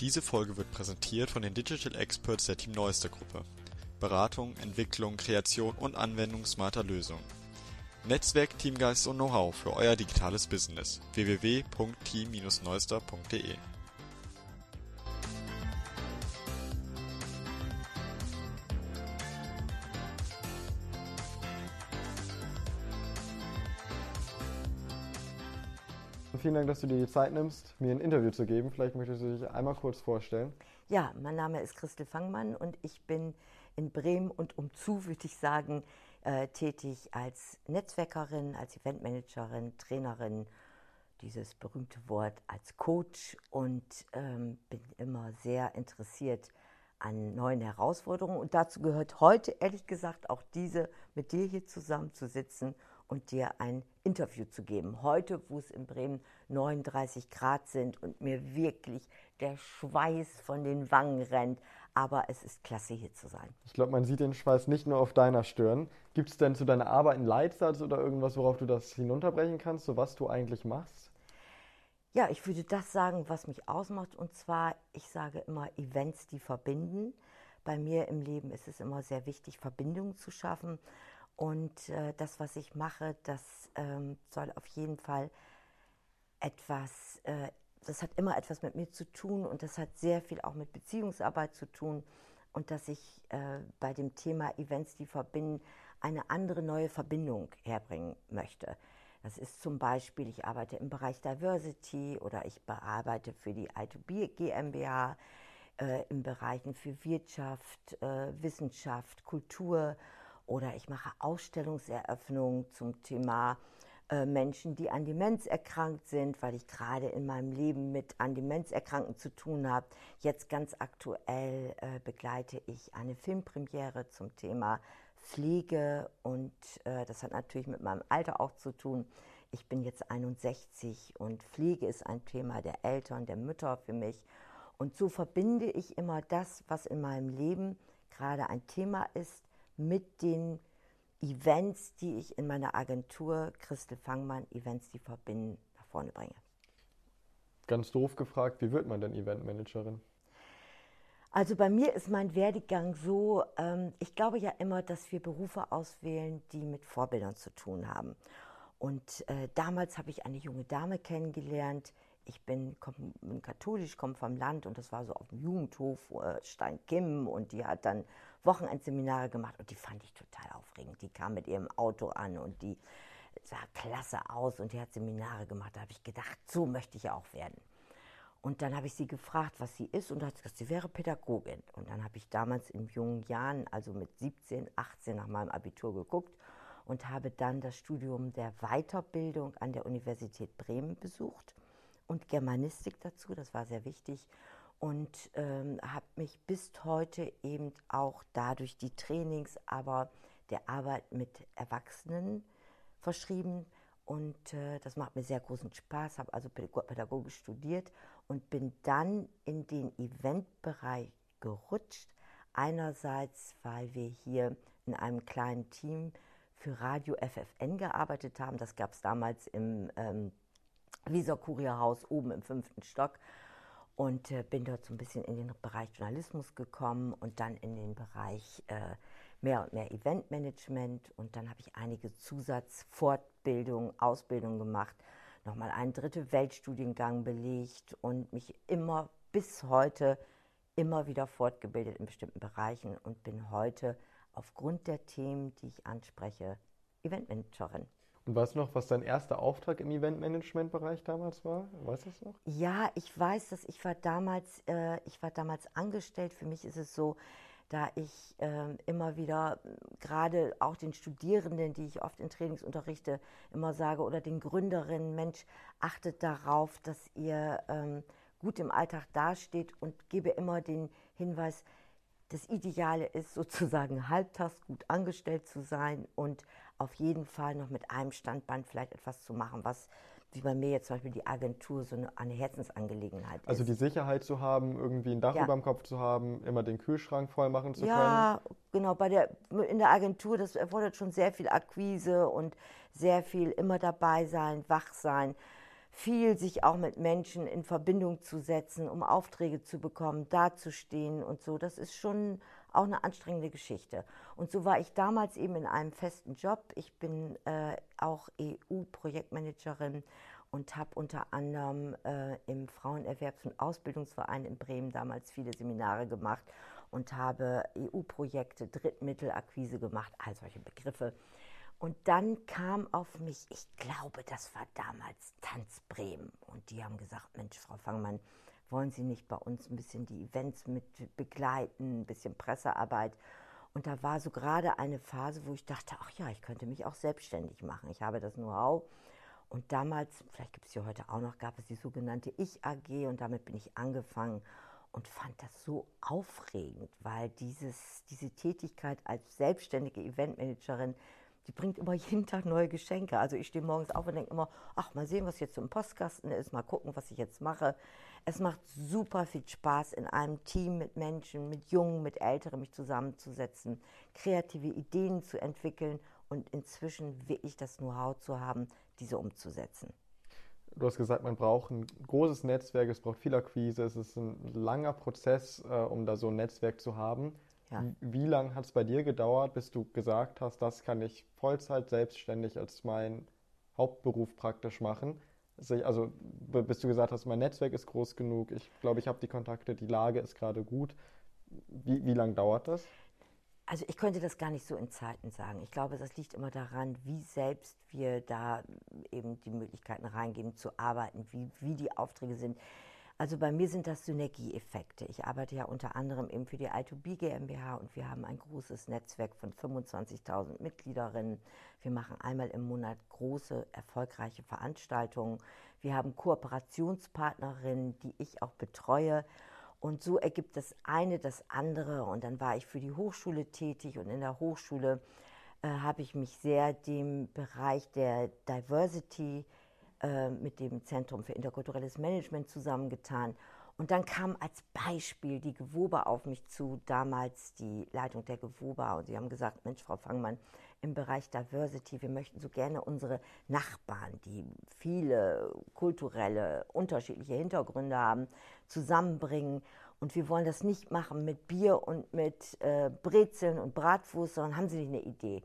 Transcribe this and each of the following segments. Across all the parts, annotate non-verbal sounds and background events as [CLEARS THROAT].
Diese Folge wird präsentiert von den Digital Experts der Team Neuster Gruppe. Beratung, Entwicklung, Kreation und Anwendung smarter Lösungen. Netzwerk, Teamgeist und Know-how für euer digitales Business. www.team-neuster.de Vielen Dank, dass du dir die Zeit nimmst, mir ein Interview zu geben. Vielleicht möchtest du dich einmal kurz vorstellen. Ja, mein Name ist Christel Fangmann und ich bin in Bremen und umzu, würde ich sagen, äh, tätig als Netzwerkerin, als Eventmanagerin, Trainerin, dieses berühmte Wort als Coach und ähm, bin immer sehr interessiert an neuen Herausforderungen. Und dazu gehört heute, ehrlich gesagt, auch diese, mit dir hier zusammenzusitzen und dir ein Interview zu geben. Heute, wo es in Bremen 39 Grad sind und mir wirklich der Schweiß von den Wangen rennt. Aber es ist klasse, hier zu sein. Ich glaube, man sieht den Schweiß nicht nur auf deiner Stirn. Gibt es denn zu deiner Arbeit einen Leitsatz oder irgendwas, worauf du das hinunterbrechen kannst, so was du eigentlich machst? Ja, ich würde das sagen, was mich ausmacht. Und zwar, ich sage immer Events, die verbinden. Bei mir im Leben ist es immer sehr wichtig, Verbindungen zu schaffen. Und äh, das, was ich mache, das ähm, soll auf jeden Fall etwas, äh, das hat immer etwas mit mir zu tun und das hat sehr viel auch mit Beziehungsarbeit zu tun. Und dass ich äh, bei dem Thema Events, die verbinden, eine andere neue Verbindung herbringen möchte. Das ist zum Beispiel, ich arbeite im Bereich Diversity oder ich bearbeite für die I2B GmbH äh, in Bereichen für Wirtschaft, äh, Wissenschaft, Kultur oder ich mache Ausstellungseröffnungen zum Thema äh, Menschen, die an Demenz erkrankt sind, weil ich gerade in meinem Leben mit an Demenz Erkrankten zu tun habe. Jetzt ganz aktuell äh, begleite ich eine Filmpremiere zum Thema Pflege und äh, das hat natürlich mit meinem Alter auch zu tun. Ich bin jetzt 61 und Pflege ist ein Thema der Eltern, der Mütter für mich. Und so verbinde ich immer das, was in meinem Leben gerade ein Thema ist, mit den Events, die ich in meiner Agentur Christel Fangmann Events, die verbinden, nach vorne bringe. Ganz doof gefragt, wie wird man denn Eventmanagerin? Also bei mir ist mein Werdegang so, ähm, ich glaube ja immer, dass wir Berufe auswählen, die mit Vorbildern zu tun haben. Und äh, damals habe ich eine junge Dame kennengelernt. Ich bin, komm, bin katholisch, komme vom Land und das war so auf dem Jugendhof äh, Stein Kim und die hat dann Wochenendseminare gemacht und die fand ich total aufregend. Die kam mit ihrem Auto an und die sah klasse aus und die hat Seminare gemacht. Da habe ich gedacht, so möchte ich auch werden. Und dann habe ich sie gefragt, was sie ist und hat gesagt, sie wäre Pädagogin. Und dann habe ich damals in jungen Jahren, also mit 17, 18 nach meinem Abitur geguckt und habe dann das Studium der Weiterbildung an der Universität Bremen besucht und Germanistik dazu, das war sehr wichtig und ähm, habe mich bis heute eben auch dadurch die Trainings, aber der Arbeit mit Erwachsenen verschrieben. Und äh, das macht mir sehr großen Spaß, habe also pädagogisch studiert und bin dann in den Eventbereich gerutscht. Einerseits, weil wir hier in einem kleinen Team für Radio FFN gearbeitet haben. Das gab es damals im ähm, Wieser Kurierhaus oben im fünften Stock und äh, bin dort so ein bisschen in den Bereich Journalismus gekommen und dann in den Bereich äh, mehr und mehr Eventmanagement und dann habe ich einige Zusatzfortbildungen, Ausbildungen gemacht, nochmal einen dritte Weltstudiengang belegt und mich immer bis heute immer wieder fortgebildet in bestimmten Bereichen und bin heute aufgrund der Themen, die ich anspreche, Eventmanagerin. Und weißt du noch, was dein erster Auftrag im Eventmanagement-Bereich damals war? Weißt du es noch? Ja, ich weiß, dass ich war damals, äh, ich war damals angestellt. Für mich ist es so, da ich äh, immer wieder, gerade auch den Studierenden, die ich oft in Trainings unterrichte, immer sage, oder den Gründerinnen, Mensch, achtet darauf, dass ihr ähm, gut im Alltag dasteht und gebe immer den Hinweis, das Ideale ist [LAUGHS] sozusagen halbtags gut angestellt zu sein und auf jeden Fall noch mit einem Standband vielleicht etwas zu machen, was wie bei mir jetzt zum Beispiel die Agentur so eine, eine Herzensangelegenheit ist. Also die Sicherheit zu haben, irgendwie ein Dach ja. über dem Kopf zu haben, immer den Kühlschrank voll machen zu ja, können. Ja, genau. Bei der, in der Agentur, das erfordert schon sehr viel Akquise und sehr viel immer dabei sein, wach sein, viel sich auch mit Menschen in Verbindung zu setzen, um Aufträge zu bekommen, dazustehen und so. Das ist schon auch eine anstrengende Geschichte. Und so war ich damals eben in einem festen Job. Ich bin äh, auch EU-Projektmanagerin und habe unter anderem äh, im Frauenerwerbs- und Ausbildungsverein in Bremen damals viele Seminare gemacht und habe EU-Projekte, Drittmittelakquise gemacht, all solche Begriffe. Und dann kam auf mich, ich glaube, das war damals Tanz Bremen. Und die haben gesagt, Mensch, Frau Fangmann, wollen Sie nicht bei uns ein bisschen die Events mit begleiten, ein bisschen Pressearbeit? Und da war so gerade eine Phase, wo ich dachte, ach ja, ich könnte mich auch selbstständig machen. Ich habe das Know-how. Und damals, vielleicht gibt es sie heute auch noch, gab es die sogenannte Ich-AG und damit bin ich angefangen und fand das so aufregend, weil dieses, diese Tätigkeit als selbstständige Eventmanagerin, die bringt immer [LAUGHS] jeden Tag neue Geschenke. Also ich stehe morgens auf und denke immer, ach, mal sehen, was jetzt im Postkasten ist, mal gucken, was ich jetzt mache. Es macht super viel Spaß, in einem Team mit Menschen, mit Jungen, mit Älteren mich zusammenzusetzen, kreative Ideen zu entwickeln und inzwischen wirklich das Know-how zu haben, diese umzusetzen. Du hast gesagt, man braucht ein großes Netzwerk, es braucht viel Akquise, es ist ein langer Prozess, äh, um da so ein Netzwerk zu haben. Ja. Wie lange hat es bei dir gedauert, bis du gesagt hast, das kann ich Vollzeit selbstständig als mein Hauptberuf praktisch machen? Also bis du gesagt hast, mein Netzwerk ist groß genug, ich glaube, ich habe die Kontakte, die Lage ist gerade gut. Wie, wie lange dauert das? Also ich könnte das gar nicht so in Zeiten sagen. Ich glaube, das liegt immer daran, wie selbst wir da eben die Möglichkeiten reingeben zu arbeiten, wie, wie die Aufträge sind. Also bei mir sind das Synergieeffekte. Ich arbeite ja unter anderem eben für die I2B GmbH und wir haben ein großes Netzwerk von 25.000 Mitgliederinnen. Wir machen einmal im Monat große, erfolgreiche Veranstaltungen. Wir haben Kooperationspartnerinnen, die ich auch betreue. Und so ergibt das eine das andere. Und dann war ich für die Hochschule tätig und in der Hochschule äh, habe ich mich sehr dem Bereich der Diversity äh, mit dem Zentrum für interkulturelles Management zusammengetan. Und dann kam als Beispiel die Gewoba auf mich zu, damals die Leitung der Gewoba. Und sie haben gesagt, Mensch, Frau Fangmann, im Bereich Diversity, wir möchten so gerne unsere Nachbarn, die viele kulturelle, unterschiedliche Hintergründe haben, zusammenbringen. Und wir wollen das nicht machen mit Bier und mit äh, Brezeln und Bratwurst, sondern haben Sie nicht eine Idee?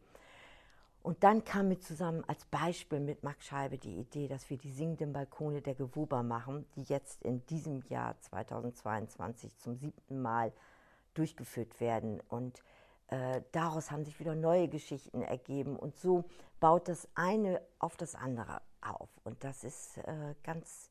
Und dann kam mir zusammen als Beispiel mit Max Scheibe die Idee, dass wir die singenden Balkone der Gewuber machen, die jetzt in diesem Jahr 2022 zum siebten Mal durchgeführt werden. Und äh, daraus haben sich wieder neue Geschichten ergeben. Und so baut das eine auf das andere auf. Und das ist äh, ganz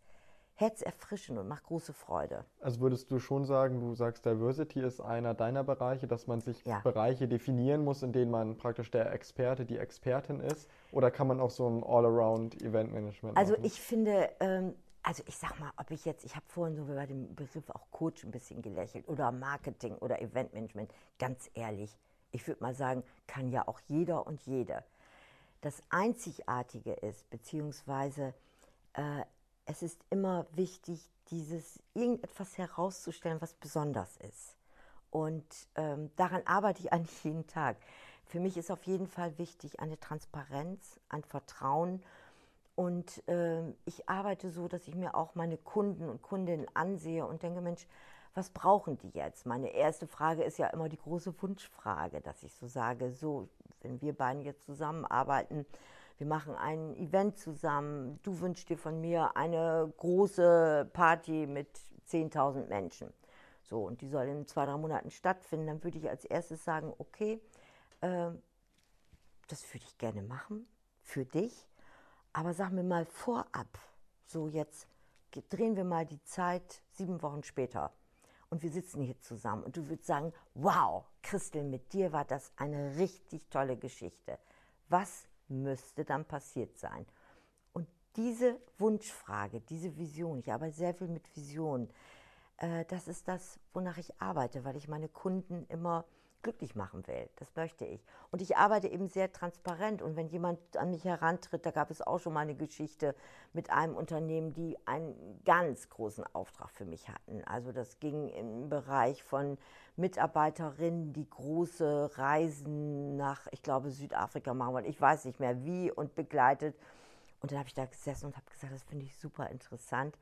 herzerfrischend und macht große Freude. Also würdest du schon sagen, du sagst, Diversity ist einer deiner Bereiche, dass man sich ja. Bereiche definieren muss, in denen man praktisch der Experte, die Expertin ist? Oder kann man auch so ein All-Around-Event-Management Also machen? ich finde, ähm, also ich sag mal, ob ich jetzt, ich habe vorhin so bei dem Begriff auch Coach ein bisschen gelächelt oder Marketing oder Eventmanagement, ganz ehrlich, ich würde mal sagen, kann ja auch jeder und jede. Das Einzigartige ist, beziehungsweise äh, es ist immer wichtig, dieses irgendetwas herauszustellen, was besonders ist. Und ähm, daran arbeite ich [LAUGHS] eigentlich jeden Tag. Für mich ist auf jeden Fall wichtig eine Transparenz, ein Vertrauen. Und äh, ich arbeite so, dass ich mir auch meine Kunden und Kundinnen ansehe und denke, Mensch, was brauchen die jetzt? Meine erste Frage ist ja immer die große Wunschfrage, dass ich so sage, so, wenn wir beiden jetzt zusammenarbeiten, wir machen ein Event zusammen, du wünschst dir von mir eine große Party mit 10.000 Menschen. So, und die soll in zwei, drei Monaten stattfinden, dann würde ich als erstes sagen, okay, äh, das würde ich gerne machen für dich, aber sag mir mal vorab, so jetzt drehen wir mal die Zeit sieben Wochen später. Und wir sitzen hier zusammen. Und du würdest sagen, wow, Christel, mit dir war das eine richtig tolle Geschichte. Was müsste dann passiert sein? Und diese Wunschfrage, diese Vision, ich arbeite sehr viel mit Visionen, äh, das ist das, wonach ich arbeite, weil ich meine Kunden immer glücklich machen will. Das möchte ich. Und ich arbeite eben sehr transparent. Und wenn jemand an mich herantritt, da gab es auch schon mal eine Geschichte mit einem Unternehmen, die einen ganz großen Auftrag für mich hatten. Also das ging im Bereich von Mitarbeiterinnen, die große Reisen nach, ich glaube, Südafrika machen wollen. Ich weiß nicht mehr wie und begleitet. Und dann habe ich da gesessen und habe gesagt, das finde ich super interessant.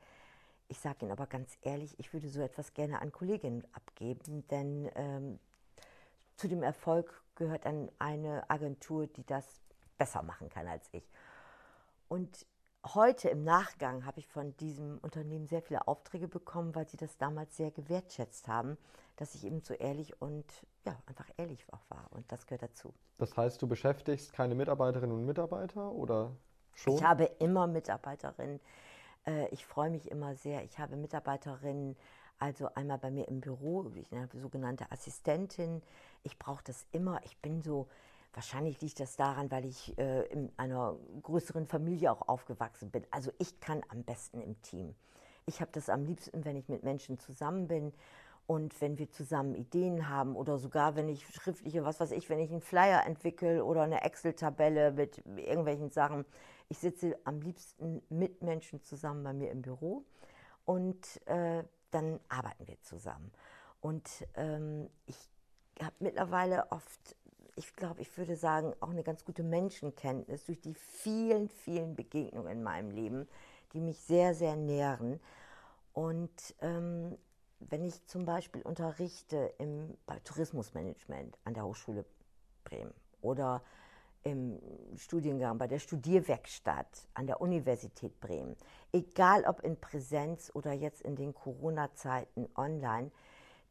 Ich sage Ihnen aber ganz ehrlich, ich würde so etwas gerne an Kolleginnen abgeben, denn ähm, zu dem Erfolg gehört dann eine Agentur, die das besser machen kann als ich. Und heute im Nachgang habe ich von diesem Unternehmen sehr viele Aufträge bekommen, weil sie das damals sehr gewertschätzt haben, dass ich eben so ehrlich und ja, einfach ehrlich auch war. Und das gehört dazu. Das heißt, du beschäftigst keine Mitarbeiterinnen und Mitarbeiter oder schon? Ich habe immer Mitarbeiterinnen. Äh, ich freue mich immer sehr. Ich habe Mitarbeiterinnen, also einmal bei mir im Büro, ich eine sogenannte Assistentin. Ich brauche das immer. Ich bin so, Wahrscheinlich liegt das daran, weil ich äh, in einer größeren Familie auch aufgewachsen bin. Also ich kann am besten im Team. Ich habe das am liebsten, wenn ich mit Menschen zusammen bin und wenn wir zusammen Ideen haben oder sogar wenn ich schriftliche, was weiß ich, wenn ich einen Flyer entwickle oder eine Excel-Tabelle mit irgendwelchen Sachen. Ich sitze am liebsten mit Menschen zusammen bei mir im Büro und äh, dann arbeiten wir zusammen. Und ähm, ich habe mittlerweile oft ich glaube, ich würde sagen, auch eine ganz gute Menschenkenntnis durch die vielen, vielen Begegnungen in meinem Leben, die mich sehr, sehr nähren. Und ähm, wenn ich zum Beispiel unterrichte im, bei Tourismusmanagement an der Hochschule Bremen oder im Studiengang bei der Studierwerkstatt an der Universität Bremen, egal ob in Präsenz oder jetzt in den Corona-Zeiten online,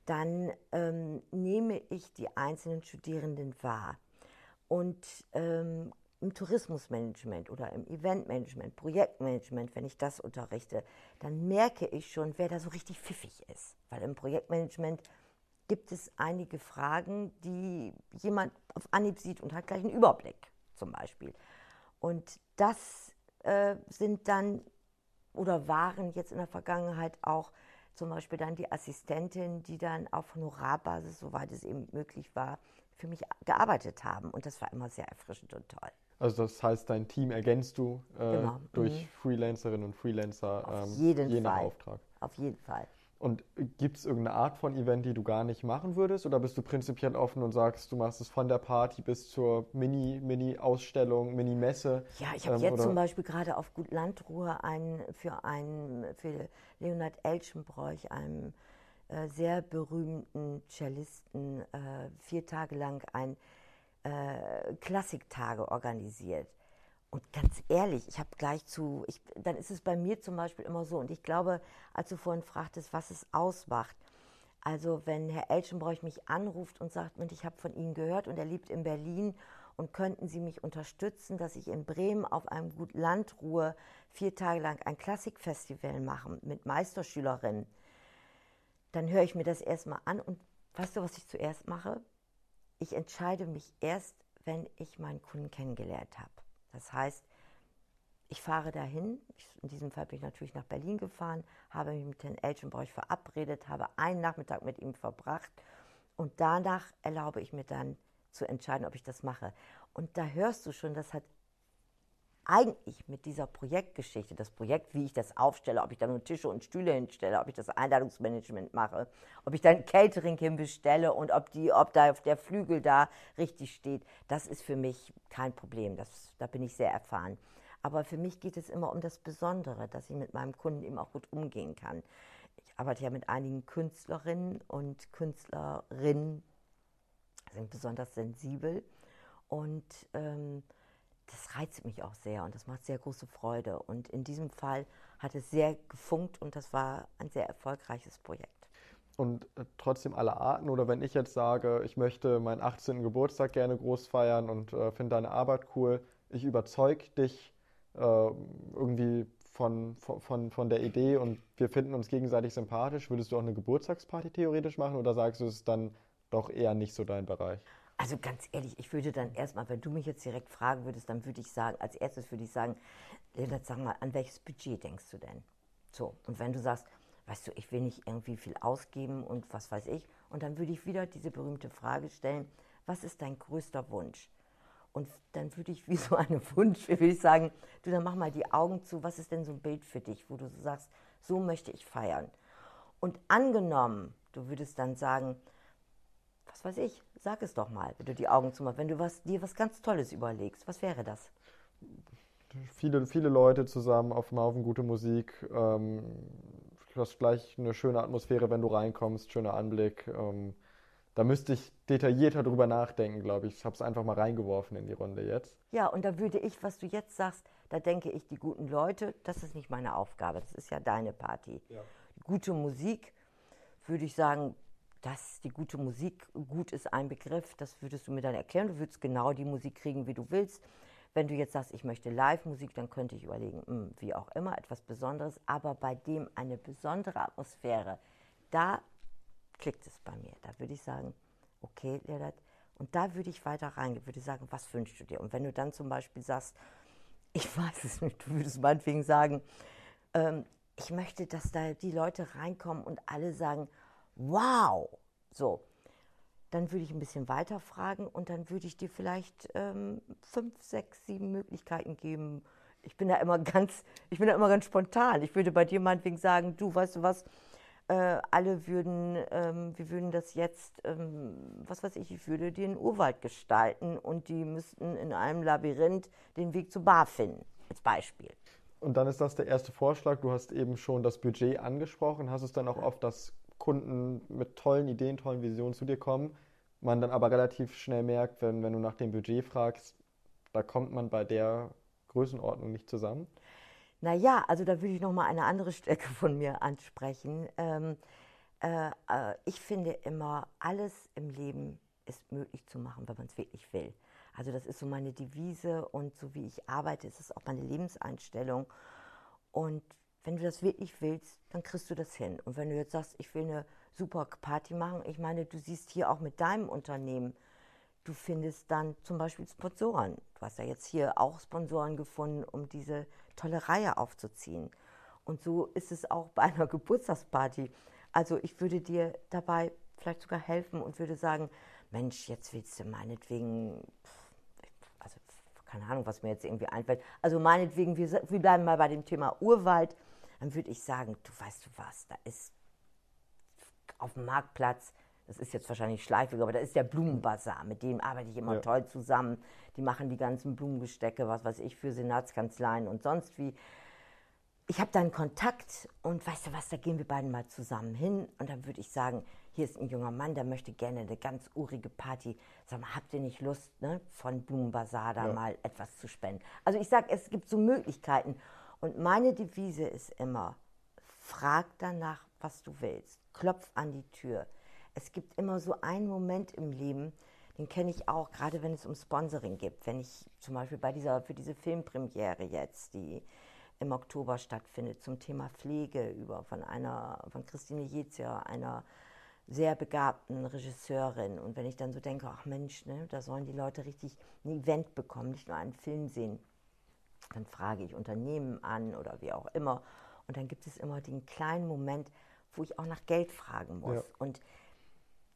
dann ähm, nehme ich die einzelnen Studierenden wahr. Und ähm, im Tourismusmanagement oder im Eventmanagement, Projektmanagement, wenn ich das unterrichte, dann merke ich schon, wer da so richtig pfiffig ist. Weil im Projektmanagement gibt es einige Fragen, die jemand auf Anhieb sieht und hat gleich einen Überblick zum Beispiel. Und das äh, sind dann oder waren jetzt in der Vergangenheit auch zum Beispiel dann die Assistentin, die dann auf Honorarbasis, soweit es eben möglich war, für mich gearbeitet haben. Und das war immer sehr erfrischend und toll. Also das heißt, dein Team ergänzt du äh, genau. durch mhm. Freelancerinnen und Freelancer auf ähm, jeden je nach Auftrag. Auf jeden Fall. Und gibt es irgendeine Art von Event, die du gar nicht machen würdest? Oder bist du prinzipiell offen und sagst, du machst es von der Party bis zur Mini-Mini-Ausstellung, Mini-Messe? Ja, ich habe ähm, jetzt zum Beispiel gerade auf Gut Landruhe einen, für, einen, für Leonard Elschenbräuch, einem äh, sehr berühmten Cellisten, äh, vier Tage lang ein äh, Klassiktage organisiert. Und ganz ehrlich, ich habe gleich zu, ich, dann ist es bei mir zum Beispiel immer so. Und ich glaube, als du vorhin fragtest, was es ausmacht. Also wenn Herr Elschenbräuch mich anruft und sagt, und ich habe von Ihnen gehört und er lebt in Berlin und könnten Sie mich unterstützen, dass ich in Bremen auf einem Gut Landruhe vier Tage lang ein Klassikfestival mache mit Meisterschülerinnen, dann höre ich mir das erstmal an und weißt du, was ich zuerst mache? Ich entscheide mich erst, wenn ich meinen Kunden kennengelernt habe. Das heißt, ich fahre dahin, in diesem Fall bin ich natürlich nach Berlin gefahren, habe mich mit Herrn Elchenbräuch verabredet, habe einen Nachmittag mit ihm verbracht und danach erlaube ich mir dann zu entscheiden, ob ich das mache. Und da hörst du schon, das hat eigentlich mit dieser Projektgeschichte, das Projekt, wie ich das aufstelle, ob ich da nur Tische und Stühle hinstelle, ob ich das Einladungsmanagement mache, ob ich dann Catering hinbestelle und ob, die, ob da der Flügel da richtig steht, das ist für mich kein Problem. Das, da bin ich sehr erfahren. Aber für mich geht es immer um das Besondere, dass ich mit meinem Kunden eben auch gut umgehen kann. Ich arbeite ja mit einigen Künstlerinnen und Künstlerinnen sind besonders sensibel und ähm, das reizt mich auch sehr und das macht sehr große Freude. Und in diesem Fall hat es sehr gefunkt und das war ein sehr erfolgreiches Projekt. Und äh, trotzdem aller Arten, oder wenn ich jetzt sage, ich möchte meinen 18. Geburtstag gerne groß feiern und äh, finde deine Arbeit cool, ich überzeuge dich äh, irgendwie von, von, von der Idee und wir finden uns gegenseitig sympathisch, würdest du auch eine Geburtstagsparty theoretisch machen oder sagst du, es ist dann doch eher nicht so dein Bereich? Also ganz ehrlich, ich würde dann erstmal, wenn du mich jetzt direkt fragen würdest, dann würde ich sagen, als erstes würde ich sagen, Leonard, sag mal, an welches Budget denkst du denn? So, und wenn du sagst, weißt du, ich will nicht irgendwie viel ausgeben und was weiß ich, und dann würde ich wieder diese berühmte Frage stellen, was ist dein größter Wunsch? Und dann würde ich wie so eine [LAUGHS] Wunsch, würde ich sagen, du, dann mach mal die Augen zu, was ist denn so ein Bild für dich, wo du so sagst, so möchte ich feiern. Und angenommen, du würdest dann sagen, was weiß ich, sag es doch mal, wenn du die Augen zumachst, wenn du was, dir was ganz Tolles überlegst. Was wäre das? viele, viele Leute zusammen auf dem Haufen gute Musik. Ähm, du hast gleich eine schöne Atmosphäre, wenn du reinkommst, schöner Anblick. Ähm, da müsste ich detaillierter drüber nachdenken, glaube ich. Ich habe es einfach mal reingeworfen in die Runde jetzt. Ja, und da würde ich, was du jetzt sagst, da denke ich, die guten Leute, das ist nicht meine Aufgabe, das ist ja deine Party. Ja. Gute Musik, würde ich sagen, dass die gute Musik gut ist, ein Begriff, das würdest du mir dann erklären. Du würdest genau die Musik kriegen, wie du willst. Wenn du jetzt sagst, ich möchte Live-Musik, dann könnte ich überlegen, mh, hm, wie auch immer, etwas Besonderes. Aber bei dem eine besondere Atmosphäre, da klickt es bei mir. Da würde ich sagen, okay, Leonard, und da würde ich weiter reingehen, würde sagen, was wünschst du dir? Und wenn du dann zum Beispiel sagst, ich [LAUGHS] weiß es nicht, du würdest meinetwegen sagen, ähm, ich möchte, dass da die Leute reinkommen und alle sagen, wow, so, dann würde ich ein bisschen weiter fragen und dann würde ich dir vielleicht ähm, fünf, sechs, sieben Möglichkeiten geben. Ich bin da immer [LAUGHS] ganz, ich bin da immer ganz spontan. Ich würde bei dir meinetwegen sagen, du, weißt du was, äh, alle würden, ähm, wir würden das jetzt, ähm, was weiß ich, ich würde den Urwald gestalten und die müssten in einem Labyrinth den Weg zur Bar finden, als Beispiel. Und dann ist das der erste Vorschlag. Du hast eben schon das Budget angesprochen. Hast es dann auch oft, dass Kunden mit tollen Ideen, tollen Visionen zu dir kommen, man dann aber relativ schnell merkt, wenn, wenn du nach dem Budget fragst, da kommt man bei der Größenordnung nicht zusammen? Naja, also da würde ich nochmal eine andere Stärke von mir ansprechen. Ähm, äh, äh, ich finde immer, alles im Leben ist möglich zu machen, wenn man es wirklich will. Also das ist so meine Devise und so wie ich arbeite, ist es auch meine Lebenseinstellung. Und wenn du das wirklich willst, dann kriegst du das hin. Und wenn du jetzt sagst, ich will eine super Party machen, ich meine, du siehst hier auch mit deinem Unternehmen, du findest dann zum Beispiel Sponsoren. Du hast ja jetzt hier auch Sponsoren gefunden, um diese tolle Reihe aufzuziehen. Und so ist es auch bei einer [LAUGHS] Geburtstagsparty. Also ich würde dir dabei vielleicht sogar helfen und würde sagen, Mensch, jetzt willst du meinetwegen, also keine Ahnung, was mir jetzt irgendwie einfällt. Also meinetwegen, wir, wir bleiben mal bei dem Thema Urwald. Dann würde ich sagen, du weißt du was, da ist auf dem Marktplatz das ist jetzt wahrscheinlich schleifig, aber da ist der Blumenbazar, mit dem arbeite ich immer ja. toll zusammen. Die machen die ganzen Blumengestecke, was weiß ich, für Senatskanzleien und sonst wie. Ich habe da einen Kontakt und weißt du was, da gehen wir beiden mal zusammen hin und dann würde ich sagen, hier ist ein junger Mann, der möchte gerne eine ganz urige Party. Sag mal, habt ihr nicht Lust, ne, von Blumenbazar da ja. mal etwas zu spenden? Also ich sage, es gibt so Möglichkeiten und meine Devise ist immer, frag danach, was du willst. Klopf an die Tür es gibt immer so einen Moment im Leben, den kenne ich auch, gerade wenn es um Sponsoring geht. Wenn ich zum Beispiel bei dieser, für diese Filmpremiere jetzt, die im Oktober stattfindet, zum Thema Pflege über von einer, von Christine Jezier, einer sehr begabten Regisseurin. Und wenn ich dann so denke, ach Mensch, ne, da sollen die Leute richtig ein Event bekommen, nicht nur einen Film sehen, dann frage ich Unternehmen an oder wie auch immer. Und dann gibt es immer den kleinen Moment, wo ich auch nach Geld fragen muss. Ja. Und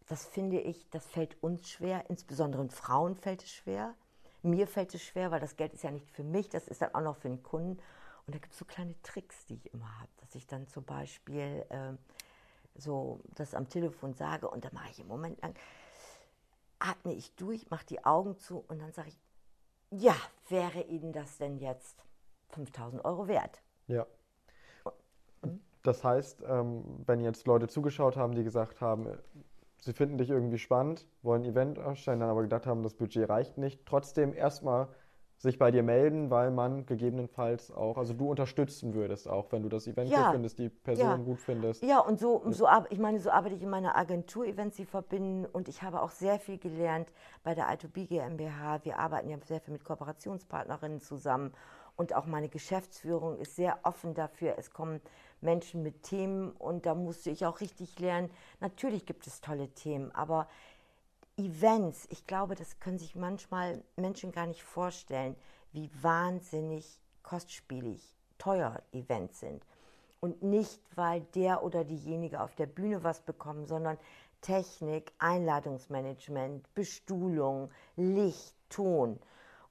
das finde ich, das fällt uns schwer, insbesondere Frauen fällt es schwer. Mir fällt es schwer, weil das Geld ist ja nicht für mich, das ist dann auch noch für den Kunden. Und da gibt es so kleine Tricks, die ich immer habe, dass ich dann zum Beispiel äh, so das am Telefon sage und dann mache ich im Moment lang, atme ich durch, mache die Augen zu und dann sage ich, ja, wäre Ihnen das denn jetzt 5000 Euro wert? Ja. Das heißt, ähm, wenn jetzt Leute zugeschaut haben, die gesagt haben, sie finden dich irgendwie spannend, wollen ein Event ausstellen, dann aber gedacht haben, das Budget reicht nicht, trotzdem erstmal sich bei dir melden, weil man gegebenenfalls auch, also du unterstützen würdest auch, wenn du das Event ja. gut findest, die Person ja. gut findest. Ja, und so, so ich meine, so arbeite ich in meiner Agentur, Events, sie verbinden und ich habe auch sehr viel gelernt bei der I2B GmbH. Wir arbeiten ja sehr viel mit Kooperationspartnerinnen zusammen und auch meine Geschäftsführung ist sehr offen dafür. Es kommen Menschen mit Themen und da musste ich auch richtig lernen. Natürlich gibt es tolle Themen, aber Events, ich glaube, das können sich manchmal Menschen gar nicht vorstellen, wie wahnsinnig kostspielig, teuer Events sind. Und nicht, weil der oder diejenige auf der Bühne was bekommen, sondern Technik, Einladungsmanagement, Bestuhlung, Licht, Ton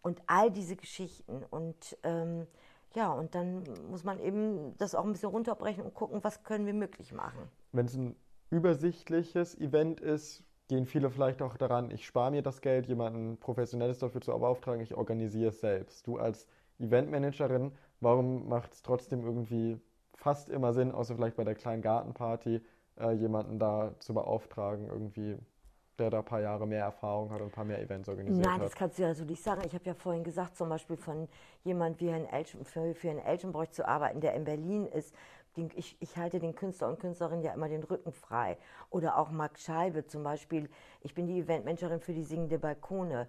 und all diese Geschichten. Und ähm, ja, und dann muss man eben das auch ein bisschen runterbrechen und gucken, was können wir möglich machen. Wenn es ein übersichtliches Event ist, gehen viele vielleicht auch daran, ich spare mir das Geld, jemanden Professionelles dafür zu beauftragen, ich organisiere es selbst. Du als Eventmanagerin. Warum macht es trotzdem irgendwie fast immer Sinn, außer vielleicht bei der kleinen Gartenparty, äh, jemanden da zu beauftragen, irgendwie der da ein paar Jahre mehr Erfahrung hat und ein paar mehr Events organisiert Nein, hat. Nein, das kannst du ja so nicht sagen. Ich habe ja vorhin gesagt, zum Beispiel von jemand wie Herrn Elchen, für, für Herrn Elchenbroich zu arbeiten, der in Berlin ist. Ich, ich, halte den Künstler und Künstlerinnen ja immer den Rücken frei. Oder auch Marc Scheibe zum Beispiel. Ich bin die Eventmanagerin für die Singende Balkone.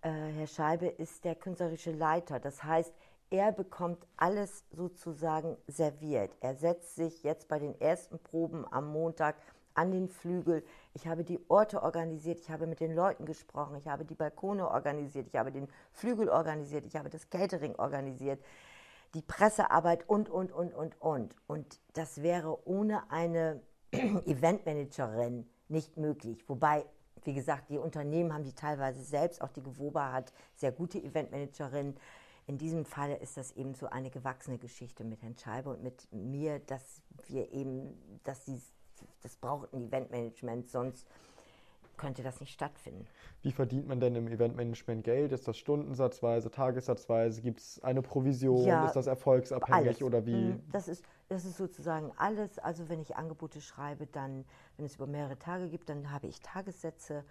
Äh, Herr Scheibe ist der künstlerische Leiter. Das heißt, er bekommt alles sozusagen serviert. Er setzt sich jetzt bei den ersten Proben am Montag an den Flügel. Ich habe die Orte organisiert, ich habe mit den Leuten gesprochen, ich habe die Balkone organisiert, ich habe den Flügel organisiert, ich habe das Catering organisiert, die Pressearbeit und, und, und, und, und. Und das wäre ohne eine [CLEARS THROAT] Eventmanagerin nicht möglich. Wobei, wie gesagt, die Unternehmen haben die teilweise selbst, auch die Gewoba hat sehr gute Eventmanagerinnen. In diesem Fall ist das eben so eine gewachsene Geschichte mit Herrn Scheibe und mit mir, dass wir eben, dass sie, das braucht ein Eventmanagement, sonst könnte das nicht stattfinden. Wie verdient man denn im Eventmanagement Geld? Ist das stundensatzweise, tagessatzweise? Gibt es eine Provision? Ja, ist das erfolgsabhängig alles. oder wie? Mhm. Das ist, das ist sozusagen alles. Also wenn ich Angebote schreibe, dann, wenn es über mehrere Tage gibt, dann habe ich Tagessätze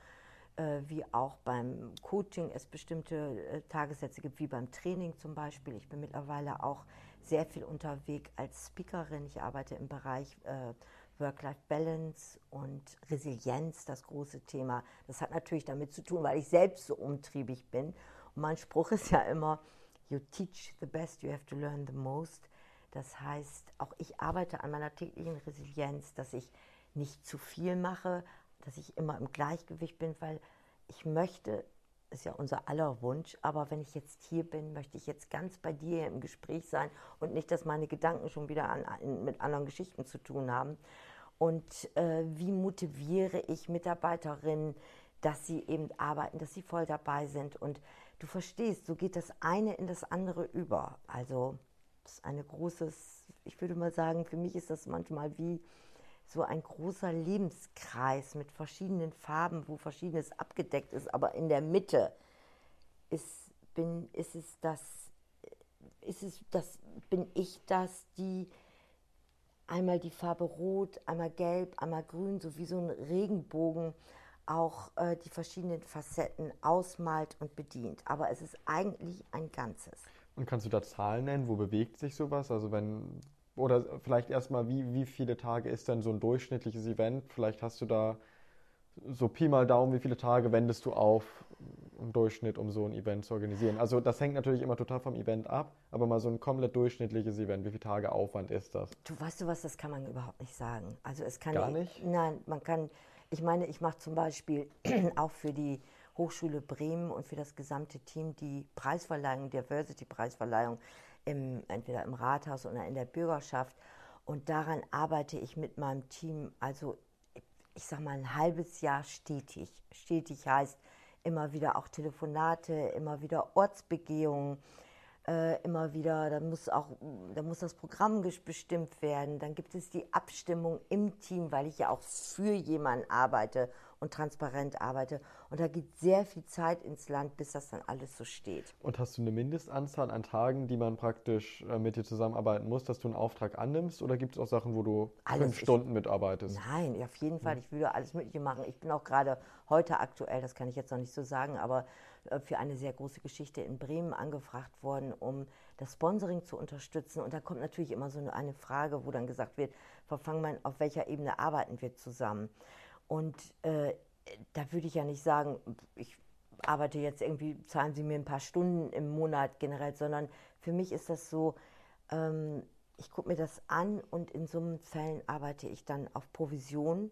äh, wie auch beim Coaching es bestimmte äh, Tagessätze gibt, wie beim Training zum Beispiel. Ich bin mittlerweile auch sehr viel unterwegs als Speakerin. Ich arbeite im Bereich äh, Work-Life-Balance und Resilienz, das große Thema. Das hat natürlich damit zu tun, weil ich selbst so umtriebig bin. Und mein Spruch ist ja immer, you teach the best, you have to learn the most. Das heißt, auch ich arbeite an meiner täglichen Resilienz, dass ich nicht zu viel mache, dass ich immer im Gleichgewicht bin, weil ich möchte, ist ja unser aller Wunsch, aber wenn ich jetzt hier bin, möchte ich jetzt ganz bei dir im Gespräch sein und nicht, dass meine Gedanken schon wieder an, mit anderen Geschichten zu tun haben. Und äh, wie motiviere ich Mitarbeiterinnen, dass sie eben arbeiten, dass sie voll dabei sind. Und du verstehst, so geht das eine in das andere über. Also das ist eine großes, ich würde mal sagen, für mich ist das manchmal wie so ein großer Lebenskreis mit verschiedenen Farben, wo verschiedenes abgedeckt ist, aber in der Mitte ist, bin, ist es das, ist es das, bin ich das, die einmal die Farbe Rot, einmal Gelb, einmal Grün, so wie so ein Regenbogen auch äh, die verschiedenen Facetten ausmalt und bedient. Aber es ist eigentlich ein Ganzes. Und kannst du da Zahlen nennen? Wo bewegt sich sowas? Also wenn oder vielleicht erstmal, wie, wie viele Tage ist denn so ein durchschnittliches Event? Vielleicht hast du da so Pi mal Daumen, wie viele Tage wendest du auf im Durchschnitt, um so ein Event zu organisieren? Also das hängt natürlich immer total vom Event ab, aber mal so ein komplett durchschnittliches Event, wie viele Tage Aufwand ist das? Du weißt du was, das kann man überhaupt nicht sagen. Also es kann gar nicht. Nein, man kann. Ich meine, ich mache zum Beispiel [CLEARS THROAT] auch für die Hochschule Bremen und für das gesamte Team die Preisverleihung, Diversity-Preisverleihung im, entweder im Rathaus oder in der Bürgerschaft. Und daran arbeite ich mit meinem Team, also ich sage mal ein halbes Jahr stetig. Stetig heißt immer wieder auch Telefonate, immer wieder Ortsbegehungen, äh, immer wieder, dann muss auch, dann muss das Programm bestimmt werden, dann gibt es die Abstimmung im Team, weil ich ja auch für jemanden arbeite und transparent arbeite. Und da geht sehr viel Zeit ins Land, bis das dann alles so steht. Und hast du eine Mindestanzahl an Tagen, die man praktisch äh, mit dir zusammenarbeiten muss, dass du einen Auftrag annimmst? Oder gibt es auch Sachen, wo du alles fünf Stunden mitarbeitest? Nein, auf jeden Fall. Ich würde alles Mögliche machen. Ich bin auch gerade heute aktuell, das kann ich jetzt noch nicht so sagen, aber äh, für eine sehr große Geschichte in Bremen angefragt worden, um das Sponsoring zu unterstützen. Und da kommt natürlich immer so eine Frage, wo dann gesagt wird, verfangen man, auf welcher Ebene arbeiten wir zusammen? Und äh, da würde ich ja nicht sagen, ich arbeite jetzt irgendwie, zahlen Sie mir ein paar Stunden im Monat generell, sondern für mich ist das so, ähm, ich gucke mir das an und in so Fällen arbeite ich dann auf Provision,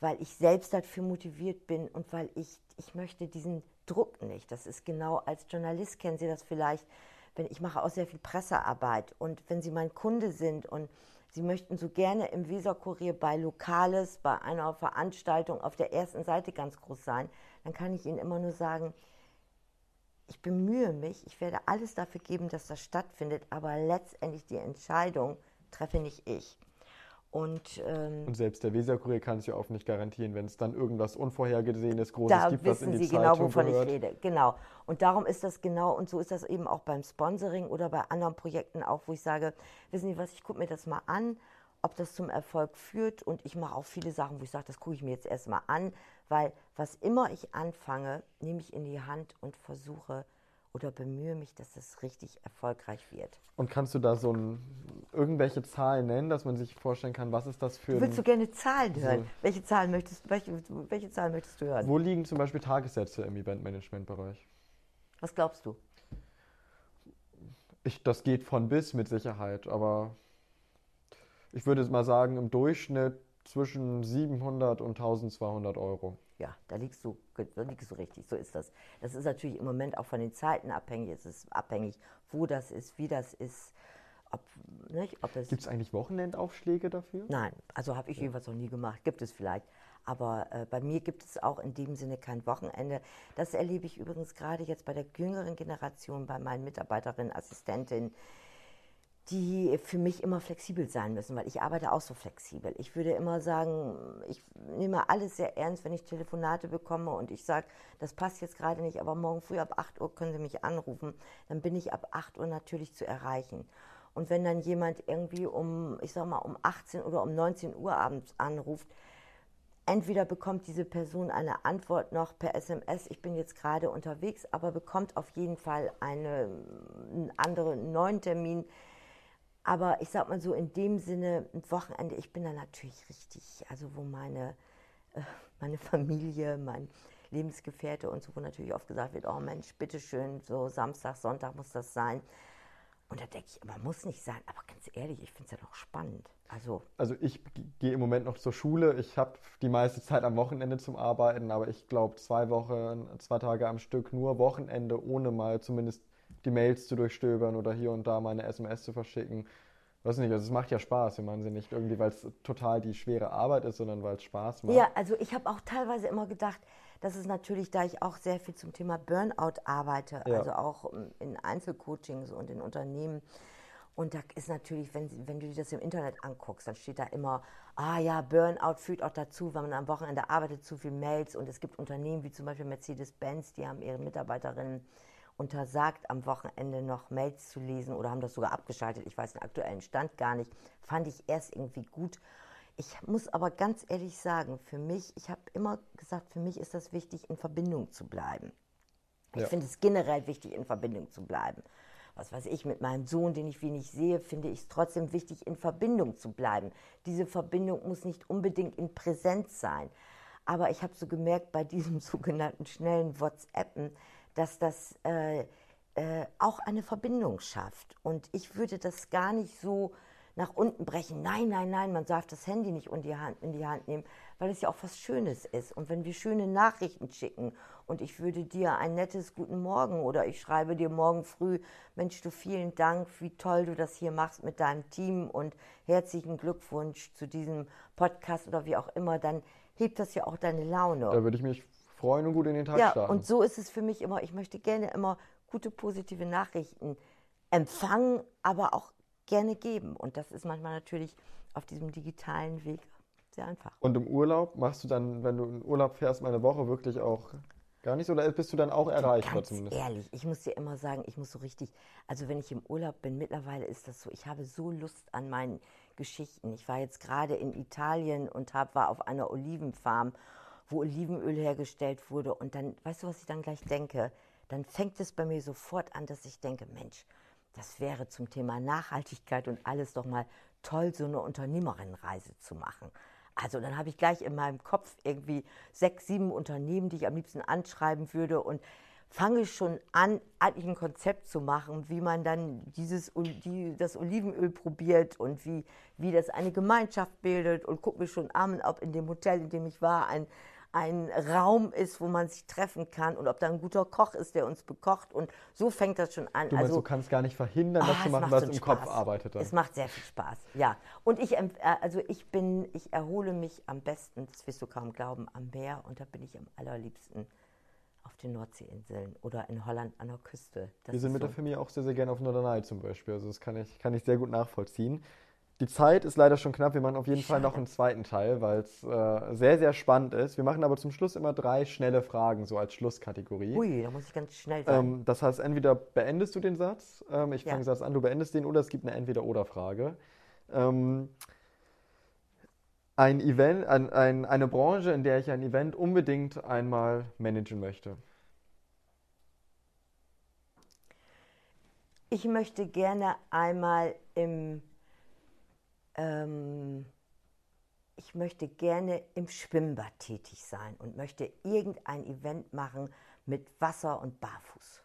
weil ich selbst dafür motiviert bin und weil ich, ich möchte diesen Druck nicht. Das ist genau, als Journalist kennen Sie das vielleicht, wenn ich mache auch sehr viel Pressearbeit und wenn Sie mein Kunde sind und Sie möchten so gerne im Weserkurier bei Lokales, bei einer Veranstaltung auf der ersten Seite ganz groß sein, dann kann ich Ihnen immer nur sagen, ich bemühe mich, ich werde alles dafür geben, dass das stattfindet, aber letztendlich die Entscheidung treffe nicht ich. Und, ähm, und selbst der Weserkurier kann es ja oft nicht garantieren, wenn es dann irgendwas Unvorhergesehenes Großes da gibt, was in die Sie genau, Zeitung wovon gehört. ich rede. Genau. Und darum ist das genau, und so ist das eben auch beim Sponsoring oder bei anderen Projekten auch, wo ich sage, wissen Sie was, ich gucke mir das mal an, ob das zum Erfolg führt. Und ich mache auch viele Sachen, wo ich sage, das gucke ich mir jetzt erstmal an, weil was immer ich anfange, nehme ich in die Hand und versuche, oder bemühe mich, dass es richtig erfolgreich wird. Und kannst du da so ein, irgendwelche Zahlen nennen, dass man sich vorstellen kann, was ist das für Willst du gerne Zahlen hören? So. Welche, Zahlen möchtest, welche, welche Zahlen möchtest du hören? Wo liegen zum Beispiel Tagessätze im Eventmanagement-Bereich? Was glaubst du? Ich, das geht von bis mit Sicherheit, aber ich würde mal sagen, im Durchschnitt zwischen 700 und 1200 Euro. Ja, da liegst du, da liegst du richtig, so ist das. Das ist natürlich im Moment auch von den Zeiten abhängig. Es ist abhängig, wo das ist, wie das ist, ob, nicht, ob es. Gibt es eigentlich Wochenendaufschläge dafür? Nein, also habe ich jedenfalls noch nie gemacht. Gibt es vielleicht. Aber äh, bei mir gibt es auch in dem Sinne kein Wochenende. Das erlebe ich übrigens gerade jetzt bei der jüngeren Generation, bei meinen Mitarbeiterinnen, Assistentinnen, die für mich immer flexibel sein müssen, weil ich arbeite auch so flexibel. Ich würde immer sagen, ich nehme alles sehr ernst, wenn ich Telefonate bekomme und ich sage, das passt jetzt gerade nicht, aber morgen früh ab 8 Uhr können Sie mich anrufen, dann bin ich ab 8 Uhr natürlich zu erreichen. Und wenn dann jemand irgendwie um, ich sag mal, um 18 oder um 19 Uhr abends anruft, entweder bekommt diese Person eine Antwort noch per SMS, ich bin jetzt gerade unterwegs, aber bekommt auf jeden Fall eine, einen anderen neuen Termin. Aber ich sag mal so, in dem Sinne, ein Wochenende, ich bin da natürlich richtig, also wo meine, äh, meine Familie, mein Lebensgefährte und so, wo natürlich oft gesagt wird, oh Mensch, bitteschön, so Samstag, Sonntag muss das sein. Und da denke ich, aber muss nicht sein. Aber ganz ehrlich, ich finde es ja doch spannend. Also, Also ich gehe im Moment noch zur Schule. Ich habe die meiste Zeit am Wochenende zum Arbeiten, aber ich glaube zwei Wochen, zwei Tage am Stück nur Wochenende, ohne mal zumindest die Mails zu durchstöbern oder hier und da mal eine SMS zu verschicken. Weiß nicht, also es macht ja Spaß, wenn man sie nicht irgendwie, weil es total die schwere Arbeit ist, sondern weil es Spaß macht. ja, also ich habe auch teilweise immer gedacht, dass es natürlich, da ich auch sehr viel zum Thema Burnout arbeite, Ja. also auch ähm, in Einzelcoachings und in Unternehmen. Und da ist natürlich, wenn, wenn du dir das im Internet anguckst, dann steht da immer, ah ja, Burnout führt auch dazu, wenn man am Wochenende arbeitet, zu viel Mails. Und es gibt Unternehmen wie zum Beispiel Mercedes-Benz, die haben ihre Mitarbeiterinnen untersagt, am Wochenende noch Mails zu lesen oder haben das sogar abgeschaltet. Ich weiß den aktuellen Stand gar nicht. Fand ich erst irgendwie gut. Ich muss aber ganz ehrlich sagen, für mich, ich habe immer gesagt, für mich ist das wichtig, in Verbindung zu bleiben. Ich Ja. finde es generell wichtig, in Verbindung zu bleiben. Was weiß ich, mit meinem Sohn, den ich wenig sehe, finde ich es trotzdem wichtig, in Verbindung zu bleiben. Diese Verbindung muss nicht unbedingt in Präsenz sein. Aber ich habe so gemerkt bei diesem [LAUGHS] sogenannten schnellen WhatsAppen, dass das äh, äh, auch eine Verbindung schafft. Und ich würde das gar nicht so nach unten brechen. Nein, nein, nein, man darf das Handy nicht in die, Hand, in die Hand nehmen, weil es ja auch was Schönes ist. Und wenn wir schöne Nachrichten schicken und ich würde dir ein nettes Guten Morgen oder ich schreibe dir morgen früh, Mensch, du vielen Dank, wie toll du das hier machst mit deinem Team und herzlichen Glückwunsch zu diesem Podcast oder wie auch immer, dann hebt das ja auch deine Laune. Da würde ich mich freuen und gut in den Tag Ja, starten. und so ist es für mich immer. Ich möchte gerne immer gute, positive Nachrichten empfangen, aber auch gerne geben. Und das ist manchmal natürlich auf diesem digitalen Weg sehr einfach. Und im Urlaub machst du dann, wenn du in Urlaub fährst, mal eine Woche wirklich auch gar nichts? Oder bist du dann auch erreichbar Ganz zumindest? ehrlich, ich muss dir immer sagen, ich muss so richtig, also wenn ich im Urlaub bin, mittlerweile ist das so, ich habe so Lust an meinen Geschichten. Ich war jetzt gerade in Italien und hab, war auf einer Olivenfarm, wo Olivenöl hergestellt wurde. Und dann, weißt du, was ich dann gleich denke? Dann fängt es bei mir sofort an, dass ich denke, Mensch, das wäre zum Thema Nachhaltigkeit und alles doch mal toll, so eine Unternehmerinnenreise zu machen. Also dann habe ich gleich in meinem Kopf irgendwie sechs, sieben Unternehmen, die ich am liebsten anschreiben würde und fange schon an, eigentlich ein Konzept zu machen, wie man dann dieses, die, das Olivenöl probiert und wie, wie das eine Gemeinschaft bildet und gucke mir schon an, ob in dem Hotel, in dem ich war, ein, ein Raum ist, wo man sich treffen kann und ob da ein guter Koch ist, der uns bekocht und so fängt das schon an. Du meinst, du kannst gar nicht verhindern, das Ah, zu es machen, was so im einen Kopf Spaß. arbeitet dann. Es macht sehr viel Spaß, ja. Und ich, äh, also ich bin, ich erhole mich am besten, das wirst du kaum glauben, am Meer und da bin ich am allerliebsten auf den Nordseeinseln oder in Holland an der Küste. Das Wir sind ist mit so. der Familie auch sehr, sehr gerne auf Norderney zum Beispiel. Also das kann ich, kann ich sehr gut nachvollziehen. Die Zeit ist leider schon knapp. Wir machen auf jeden. Fall noch einen zweiten Teil, weil es äh, sehr, sehr spannend ist. Wir machen aber zum Schluss immer drei schnelle Fragen, so als Schlusskategorie. Ui, da muss ich ganz schnell sein. Ähm, das heißt, entweder beendest du den Satz, ähm, ich fange ja. Satz an, du beendest den, oder es gibt eine Entweder-Oder-Frage. Ähm, ein Event, ein, ein, eine Branche, in der ich ein Event unbedingt einmal managen möchte. Ich möchte gerne einmal im ähm, ich möchte gerne im Schwimmbad tätig sein und möchte irgendein Event machen mit Wasser und Barfuß.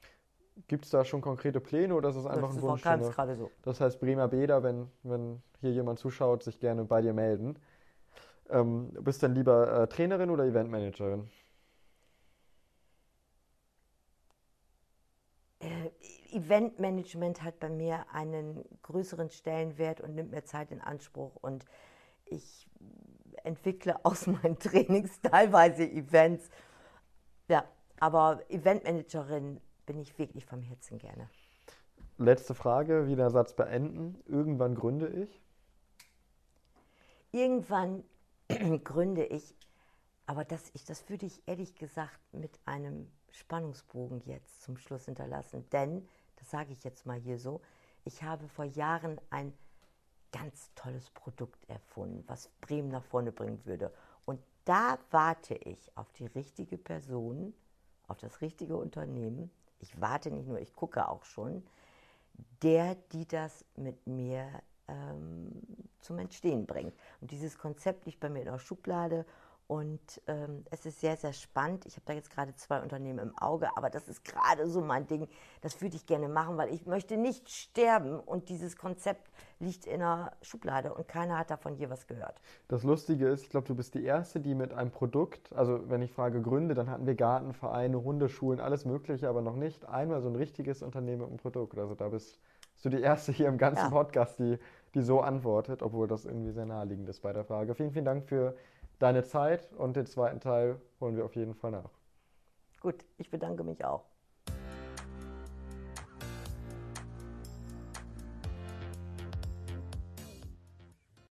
Gibt es da schon konkrete Pläne oder ist es einfach das ein Wunsch? Das gerade so. Das heißt, Bremer Bäder, wenn, wenn hier jemand zuschaut, sich gerne bei dir melden. Ähm, bist du denn lieber äh, Trainerin oder Eventmanagerin? Äh, Eventmanagement hat bei mir einen größeren Stellenwert und nimmt mehr Zeit in Anspruch und ich entwickle [LAUGHS] aus meinen Trainings teilweise Events. Ja, aber Eventmanagerin bin ich wirklich vom Herzen gerne. Letzte Frage, wie der Satz beenden. Irgendwann gründe ich? Irgendwann [CLEARS THROAT] gründe ich, aber das, ich, das würde ich ehrlich gesagt mit einem Spannungsbogen jetzt zum Schluss hinterlassen. Denn, das sage ich jetzt mal hier so, ich habe vor Jahren ein ganz tolles Produkt erfunden, was Bremen nach vorne bringen würde. Und da warte ich auf die richtige Person, auf das richtige Unternehmen. Ich warte nicht nur, ich gucke auch schon, der, die das mit mir ähm, zum Entstehen bringt. Und dieses Konzept liegt bei mir in der Schublade und ähm, es ist sehr, sehr spannend. Ich habe da jetzt gerade zwei Unternehmen im Auge, aber das ist gerade so mein Ding. Das würde ich gerne machen, weil ich möchte nicht sterben und dieses Konzept liegt in der Schublade und keiner hat davon je was gehört. Das Lustige ist, ich glaube, du bist die Erste, die mit einem Produkt, also wenn ich frage Gründe, dann hatten wir Gartenvereine, Hundeschulen, alles Mögliche, aber noch nicht einmal so ein richtiges Unternehmen mit einem Produkt. Also da bist, bist du die Erste hier im ganzen ja. Podcast, die, die so antwortet, obwohl das irgendwie sehr naheliegend ist bei der Frage. Vielen, vielen Dank für deine Zeit und den zweiten Teil holen wir auf jeden Fall nach. Gut, ich bedanke mich auch.